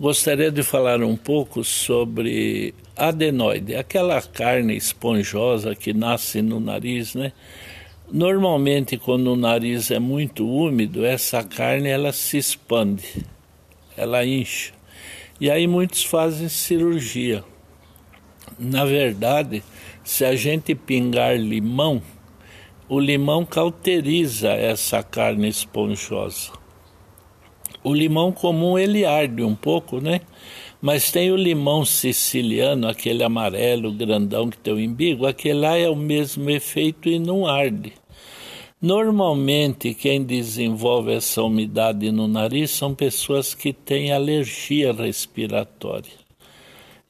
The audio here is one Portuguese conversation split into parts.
Gostaria de falar um pouco sobre adenoide, aquela carne esponjosa que nasce no nariz, né? Normalmente, quando o nariz é muito úmido, essa carne ela se expande, ela incha. E aí muitos fazem cirurgia. Na verdade, se a gente pingar limão, o limão cauteriza essa carne esponjosa. O limão comum ele arde um pouco, né? Mas tem o limão siciliano, aquele amarelo grandão que tem o imbigo, aquele lá é o mesmo efeito e não arde. Normalmente, quem desenvolve essa umidade no nariz são pessoas que têm alergia respiratória.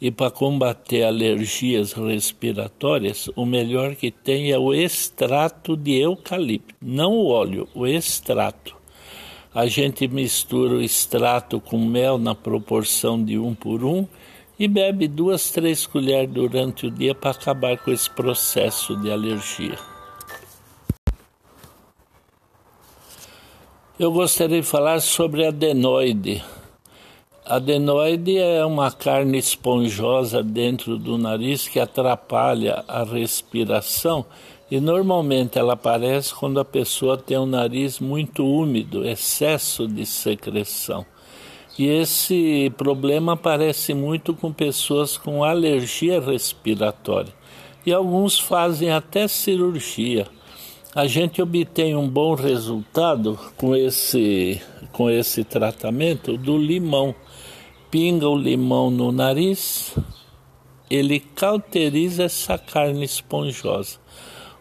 E para combater alergias respiratórias, o melhor que tem é o extrato de eucalipto, não o óleo, o extrato. A gente mistura o extrato com mel na proporção de um por um e bebe duas, três colheres durante o dia para acabar com esse processo de alergia. Eu gostaria de falar sobre adenoide. Adenoide é uma carne esponjosa dentro do nariz que atrapalha a respiração e normalmente ela aparece quando a pessoa tem o nariz muito úmido, excesso de secreção. E esse problema aparece muito com pessoas com alergia respiratória. E alguns fazem até cirurgia. A gente obtém um bom resultado com esse, com esse tratamento do limão. Pinga o limão no nariz, ele cauteriza essa carne esponjosa.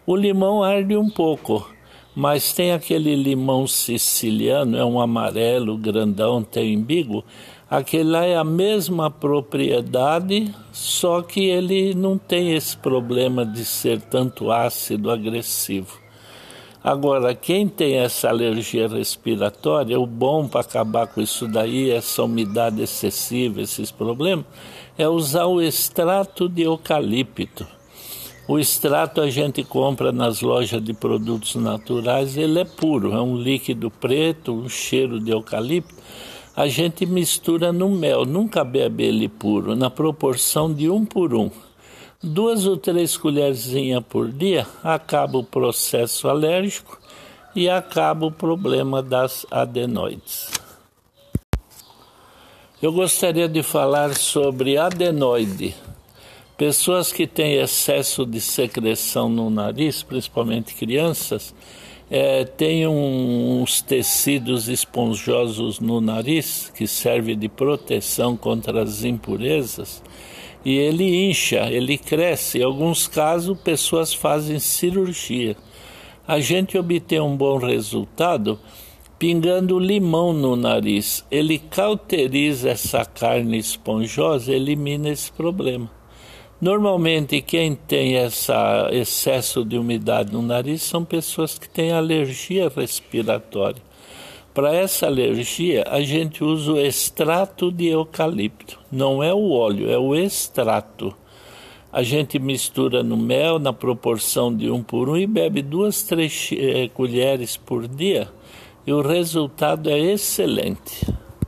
O limão arde um pouco, mas tem aquele limão siciliano, é um amarelo grandão, tem imbigo. Aquele lá é a mesma propriedade, só que ele não tem esse problema de ser tanto ácido agressivo. Agora, quem tem essa alergia respiratória, o bom para acabar com isso daí, essa umidade excessiva, esses problemas, é usar o extrato de eucalipto. O extrato a gente compra nas lojas de produtos naturais, ele é puro, é um líquido preto, um cheiro de eucalipto. A gente mistura no mel, nunca bebe ele puro, na proporção de um por um. Duas ou três colherzinhas por dia, acaba o processo alérgico e acaba o problema das adenoides. Eu gostaria de falar sobre adenoide. Pessoas que têm excesso de secreção no nariz, principalmente crianças, é, têm uns tecidos esponjosos no nariz que serve de proteção contra as impurezas e ele incha, ele cresce. Em alguns casos, pessoas fazem cirurgia. A gente obtém um bom resultado pingando limão no nariz. Ele cauteriza essa carne esponjosa, elimina esse problema. Normalmente, quem tem esse excesso de umidade no nariz são pessoas que têm alergia respiratória. Para essa alergia, a gente usa o extrato de eucalipto. Não é o óleo, é o extrato. A gente mistura no mel na proporção de um por um e bebe duas, três eh, colheres por dia. E o resultado é excelente.